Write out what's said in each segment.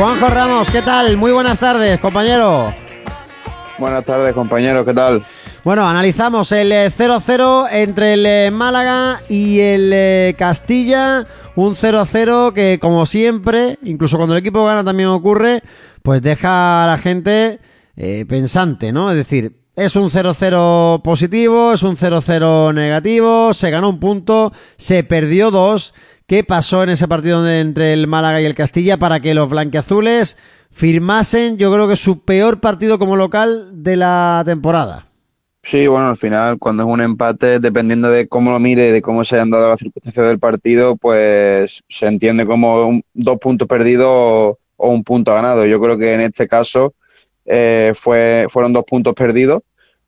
Juanjo Ramos, ¿qué tal? Muy buenas tardes, compañero. Buenas tardes, compañero, ¿qué tal? Bueno, analizamos el 0-0 eh, entre el eh, Málaga y el eh, Castilla. Un 0-0 que, como siempre, incluso cuando el equipo gana también ocurre, pues deja a la gente pensante, ¿no? Es decir, es un 0-0 positivo, es un 0-0 negativo, se ganó un punto, se perdió dos. ¿Qué pasó en ese partido entre el Málaga y el Castilla para que los blanqueazules firmasen, yo creo que su peor partido como local de la temporada? Sí, bueno, al final, cuando es un empate, dependiendo de cómo lo mire y de cómo se hayan dado las circunstancias del partido, pues se entiende como dos puntos perdidos o, un punto ganado. Yo creo que en este caso eh, fue, fueron dos puntos perdidos,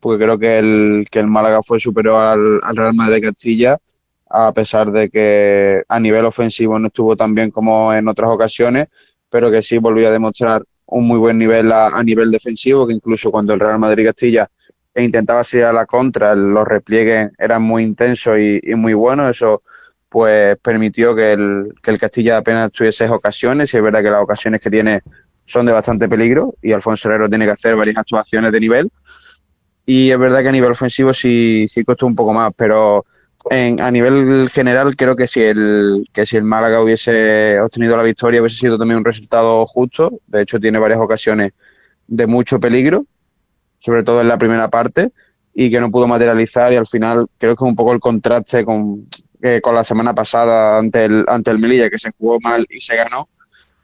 porque creo que el, que el Málaga fue superior al Real Madrid Castilla a pesar de que a nivel ofensivo no estuvo tan bien como en otras ocasiones, pero que sí volvió a demostrar un muy buen nivel a, nivel defensivo, que incluso cuando el Real Madrid Castilla intentaba salir a la contra, los repliegues eran muy intensos y, muy buenos, eso pues permitió que el, que el Castilla apenas tuviese ocasiones, y es verdad que las ocasiones que tiene son de bastante peligro, y Alfonso Herrero tiene que hacer varias actuaciones de nivel, y es verdad que a nivel ofensivo sí, sí costó un poco más, pero a nivel general creo que si el que si el Málaga hubiese obtenido la victoria hubiese sido también un resultado justo. De hecho tiene varias ocasiones de mucho peligro, sobre todo en la primera parte y que no pudo materializar y al final creo que es un poco el contraste con, con la semana pasada ante el ante el Melilla que se jugó mal y se ganó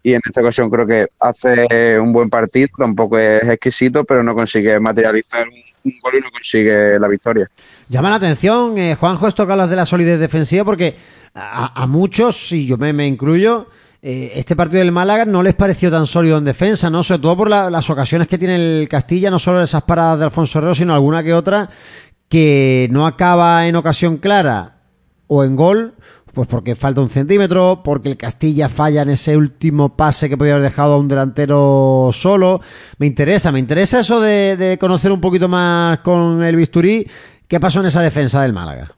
y en esta ocasión creo que hace un buen partido, tampoco es exquisito, pero no consigue materializar un, gol y no consigue la victoria. Llama la atención, eh, Juanjo, esto que hablas de la solidez defensiva, porque a, muchos, y yo me, incluyo, eh, este partido del Málaga no les pareció tan sólido en defensa, ¿no? Sobre todo por las ocasiones que tiene el Castilla, no solo esas paradas de Alfonso Herrero, sino alguna que otra que no acaba en ocasión clara o en gol pues porque falta un centímetro, porque el Castilla falla en ese último pase que podía haber dejado a un delantero solo. Me interesa, me interesa eso de, conocer un poquito más con el bisturí. ¿Qué pasó en esa defensa del Málaga?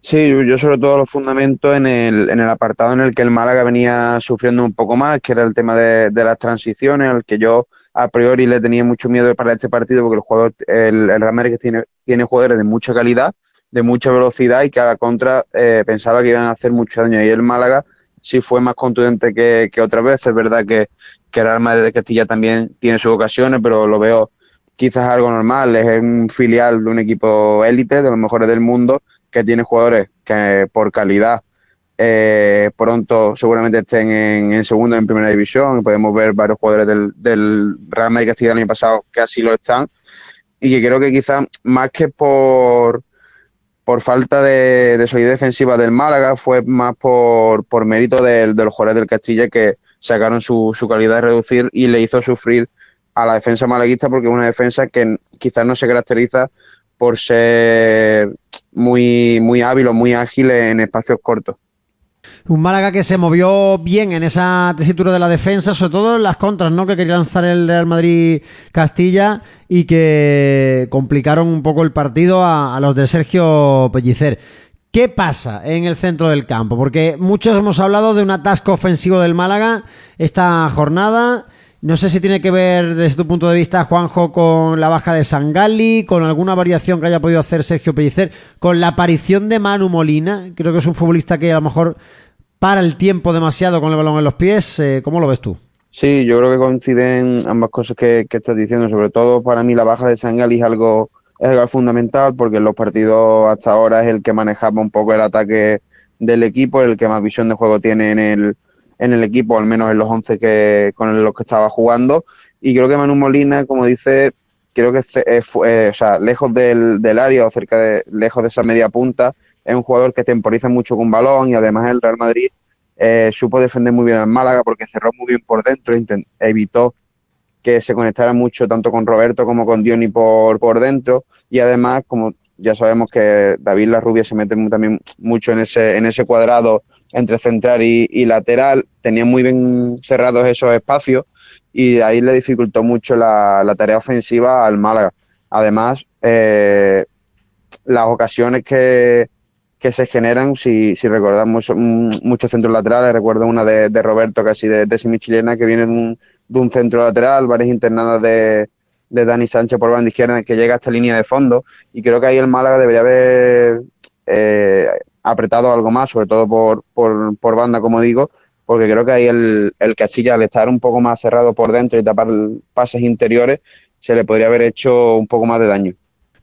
Sí, yo sobre todo los fundamentos en el, en el apartado en el que el Málaga venía sufriendo un poco más, que era el tema de, las transiciones, al que yo a priori le tenía mucho miedo para este partido, porque el jugador, el, el Real tiene, tiene jugadores de mucha calidad, de mucha velocidad y que a la contra eh, pensaba que iban a hacer mucho daño. Y el Málaga sí fue más contundente que, que otras veces. Es verdad que, que el Madrid de Castilla también tiene sus ocasiones, pero lo veo quizás algo normal. Es un filial de un equipo élite, de los mejores del mundo, que tiene jugadores que por calidad eh, pronto seguramente estén en, en segunda, en primera división. Podemos ver varios jugadores del, del Real Madrid Castilla el año pasado que así lo están. Y que creo que quizás más que por por falta de, solidez defensiva del Málaga, fue más por, por mérito de, los jugadores del Castilla que sacaron su, su calidad de reducir y le hizo sufrir a la defensa malaguista porque es una defensa que quizás no se caracteriza por ser muy, muy hábil o muy ágil en espacios cortos. Un Málaga que se movió bien en esa tesitura de la defensa, sobre todo en las contras, ¿no? Que quería lanzar el Real Madrid Castilla y que complicaron un poco el partido a, los de Sergio Pellicer. ¿Qué pasa en el centro del campo? Porque muchos hemos hablado de un atasco ofensivo del Málaga esta jornada. No sé si tiene que ver desde tu punto de vista, Juanjo, con la baja de Sangali, con alguna variación que haya podido hacer Sergio Pellicer, con la aparición de Manu Molina. Creo que es un futbolista que a lo mejor para el tiempo demasiado con el balón en los pies. Eh, ¿Cómo lo ves tú? Sí, yo creo que coinciden ambas cosas que, estás diciendo. Sobre todo para mí la baja de Sangali es algo, es algo fundamental porque en los partidos hasta ahora es el que manejaba un poco el ataque del equipo, el que más visión de juego tiene en el en el equipo, al menos en los 11 que, con los que estaba jugando. Y creo que Manu Molina, como dice, creo que es, o sea, lejos del, del, área o cerca de, lejos de esa media punta, es un jugador que temporiza mucho con balón y además el Real Madrid eh, supo defender muy bien al Málaga porque cerró muy bien por dentro, evitó que se conectara mucho tanto con Roberto como con Diony por, por dentro y además, como ya sabemos que David Larrubia se mete también mucho en ese, en ese cuadrado entre central y, lateral, tenía muy bien cerrados esos espacios y ahí le dificultó mucho la, tarea ofensiva al Málaga. Además, eh, las ocasiones que, que se generan, si, si recordamos muchos centros laterales, recuerdo una de, Roberto casi de, de semichilena que viene de un, de un centro lateral, varias internadas de, de Dani Sánchez por banda izquierda que llega a esta línea de fondo y creo que ahí el Málaga debería haber eh, apretado algo más, sobre todo por, por, por, banda, como digo, porque creo que ahí el, el Castilla, al estar un poco más cerrado por dentro y tapar pases interiores, se le podría haber hecho un poco más de daño.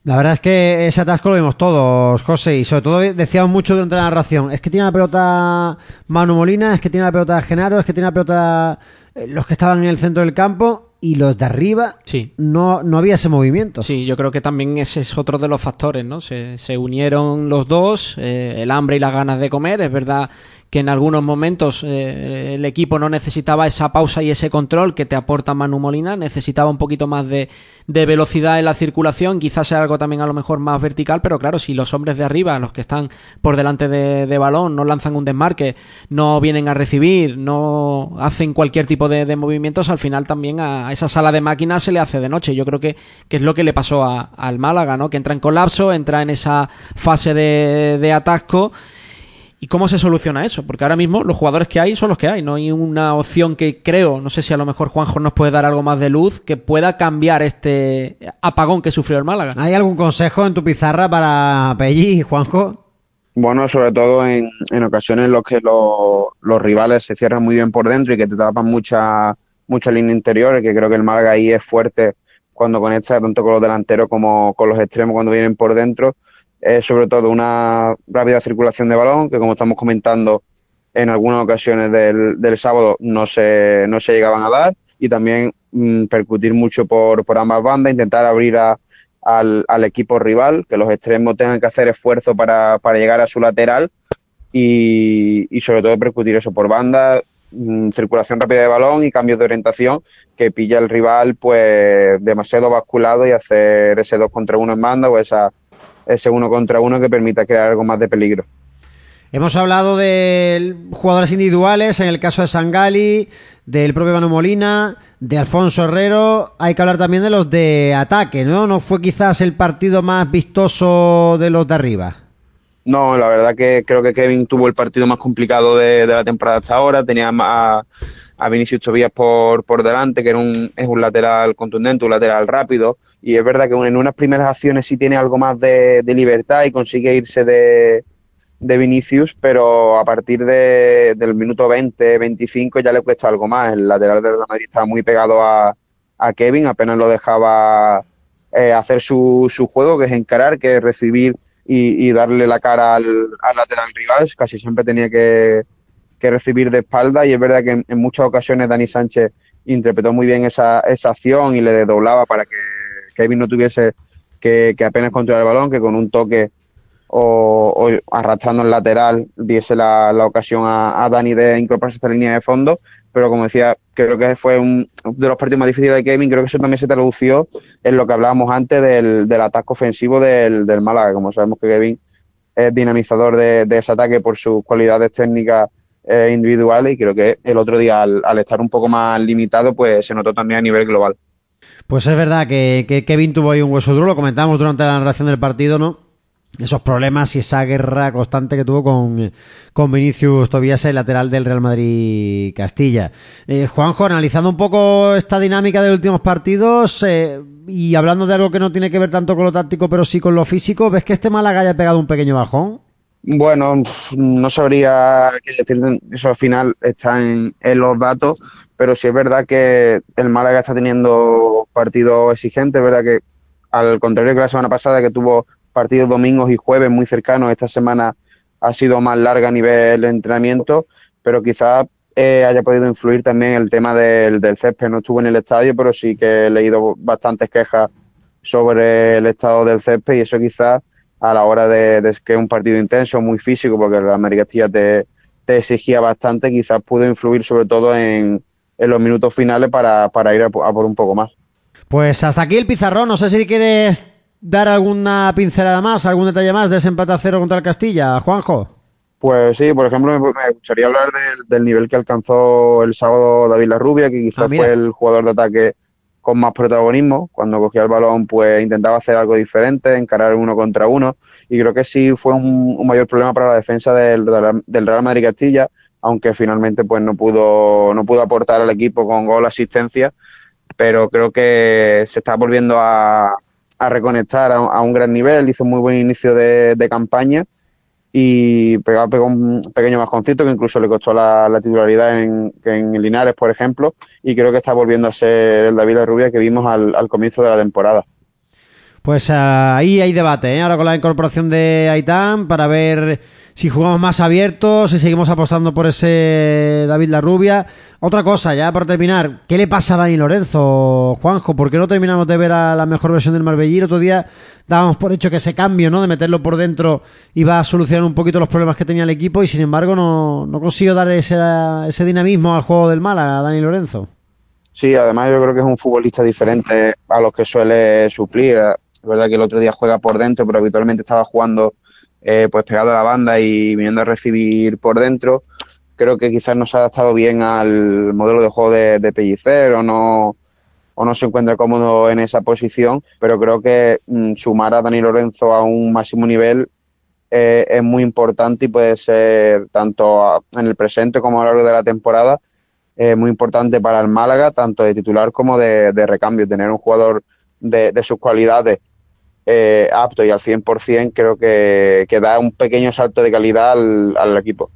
La verdad es que ese atasco lo vimos todos, José, y sobre todo decíamos mucho durante la narración. Es que tiene la pelota Manu Molina, es que tiene la pelota Genaro, es que tiene la pelota eh, los que estaban en el centro del campo y los de arriba sí. no, no había ese movimiento. Sí, yo creo que también ese es otro de los factores, ¿no? Se, se unieron los dos, eh, el hambre y las ganas de comer. Es verdad que en algunos momentos eh, el equipo no necesitaba esa pausa y ese control que te aporta Manu Molina, necesitaba un poquito más de, de, velocidad en la circulación, quizás sea algo también a lo mejor más vertical, pero claro, si los hombres de arriba, los que están por delante de, de balón, no lanzan un desmarque, no vienen a recibir, no hacen cualquier tipo de, de, movimientos, al final también a esa sala de máquinas se le hace de noche. Yo creo que, que es lo que le pasó a, al Málaga, ¿no? Que entra en colapso, entra en esa fase de, de atasco ¿Y cómo se soluciona eso? Porque ahora mismo los jugadores que hay son los que hay. No hay una opción que creo, no sé si a lo mejor Juanjo nos puede dar algo más de luz, que pueda cambiar este apagón que sufrió el Málaga. ¿Hay algún consejo en tu pizarra para Pelli, Juanjo? Bueno, sobre todo en, en ocasiones en los que lo, los rivales se cierran muy bien por dentro y que te tapan mucha, mucha línea interior, que creo que el Málaga ahí es fuerte cuando conecta tanto con los delanteros como con los extremos cuando vienen por dentro eh, sobre todo una rápida circulación de balón, que como estamos comentando en algunas ocasiones del, del sábado no se, no se llegaban a dar, y también mmm, percutir mucho por, por ambas bandas, intentar abrir a, al, al, equipo rival, que los extremos tengan que hacer esfuerzo para, para llegar a su lateral. Y, y, sobre todo percutir eso por banda, mmm, circulación rápida de balón y cambios de orientación que pilla el rival pues demasiado basculado y hacer ese dos contra uno en banda o esa ese uno contra uno que permita crear algo más de peligro. Hemos hablado de jugadores individuales, en el caso de Sangali, del propio Manu Molina, de Alfonso Herrero. Hay que hablar también de los de ataque, ¿no? ¿No fue quizás el partido más vistoso de los de arriba? No, la verdad que creo que Kevin tuvo el partido más complicado de, de la temporada hasta ahora. Tenía a, a Vinicius Tobías por, por delante, que era un, es un lateral contundente, un lateral rápido. Y es verdad que en unas primeras acciones sí tiene algo más de, libertad y consigue irse de, de Vinicius, pero a partir de, del minuto 20, 25 ya le cuesta algo más. El lateral de Real Madrid estaba muy pegado a, a Kevin, apenas lo dejaba eh, hacer su, su juego, que es encarar, que es recibir y, y darle la cara al, al, lateral rival. Casi siempre tenía que, recibir de espalda y es verdad que en, muchas ocasiones Dani Sánchez interpretó muy bien esa, esa acción y le desdoblaba para que Kevin no tuviese que, que apenas controlar el balón, que con un toque o, arrastrando el lateral diese la, la ocasión a, Dani de incorporarse a esta línea de fondo. Pero como decía, creo que fue un de los partidos más difíciles de Kevin. Creo que eso también se tradució en lo que hablábamos antes del, del ataque ofensivo del, del, Málaga. Como sabemos que Kevin es dinamizador de ese ataque por sus cualidades técnicas eh, individuales y creo que el otro día al, estar un poco más limitado pues se notó también a nivel global. Pues es verdad que, que Kevin tuvo ahí un hueso duro, lo comentábamos durante la narración del partido, ¿no? esos problemas y esa guerra constante que tuvo con, con Vinicius Tobías, el lateral del Real Madrid Castilla. Eh, Juanjo, analizando un poco esta dinámica de últimos partidos eh, y hablando de algo que no tiene que ver tanto con lo táctico, pero sí con lo físico, ¿ves que este Málaga haya pegado un pequeño bajón? Bueno, no sabría qué decir, eso al final está en, en los datos, pero sí es verdad que el Málaga está teniendo partidos exigentes, es verdad que al contrario que la semana pasada que tuvo partidos domingos y jueves muy cercanos. Esta semana ha sido más larga a nivel de entrenamiento, pero quizás eh, haya podido influir también el tema del, del césped. No estuve en el estadio, pero sí que he leído bastantes quejas sobre el estado del césped y eso quizás a la hora de, de que es un partido intenso, muy físico, porque la América Castilla te, te exigía bastante, quizás pudo influir sobre todo en, en los minutos finales para, para ir a, a por un poco más. Pues hasta aquí el pizarrón. No sé si quieres dar alguna pincelada más, algún detalle más de ese empate a cero contra el Castilla, Juanjo? Pues sí, por ejemplo, me gustaría hablar del, del nivel que alcanzó el sábado David Larrubia, que quizás ah, fue el jugador de ataque con más protagonismo. Cuando cogía el balón, pues intentaba hacer algo diferente, encarar uno contra uno. Y creo que sí fue un, mayor problema para la defensa del, del Real Madrid Castilla, aunque finalmente pues no pudo, no pudo aportar al equipo con gol asistencia, pero creo que se está volviendo a, reconectar a, un gran nivel, hizo un muy buen inicio de, campaña y pegó, un pequeño bajoncito que incluso le costó la, titularidad en, en, Linares, por ejemplo, y creo que está volviendo a ser el David Rubia que vimos al comienzo de la temporada. Pues ahí hay debate, ¿eh? ahora con la incorporación de Aitán para ver si jugamos más abiertos, si seguimos apostando por ese David La Rubia. Otra cosa, ya para terminar, ¿qué le pasa a Dani Lorenzo, Juanjo? ¿Por qué no terminamos de ver a la mejor versión del Marbellí? Otro día dábamos por hecho que ese cambio, ¿no? De meterlo por dentro iba a solucionar un poquito los problemas que tenía el equipo y sin embargo no, no consiguió dar ese, ese dinamismo al juego del Málaga, Dani Lorenzo. Sí, además yo creo que es un futbolista diferente a los que suele suplir. Es verdad que el otro día juega por dentro, pero habitualmente estaba jugando eh, pues pegado a la banda y viniendo a recibir por dentro. Creo que quizás no se ha adaptado bien al modelo de juego de, Pellicer o no, o no se encuentra cómodo en esa posición, pero creo que mm, sumar a Dani Lorenzo a un máximo nivel eh, es muy importante y puede ser tanto en el presente como a lo largo de la temporada eh, muy importante para el Málaga, tanto de titular como de, recambio. Tener un jugador de, de sus cualidades eh, apto y al 100% creo que, que da un pequeño salto de calidad al, equipo.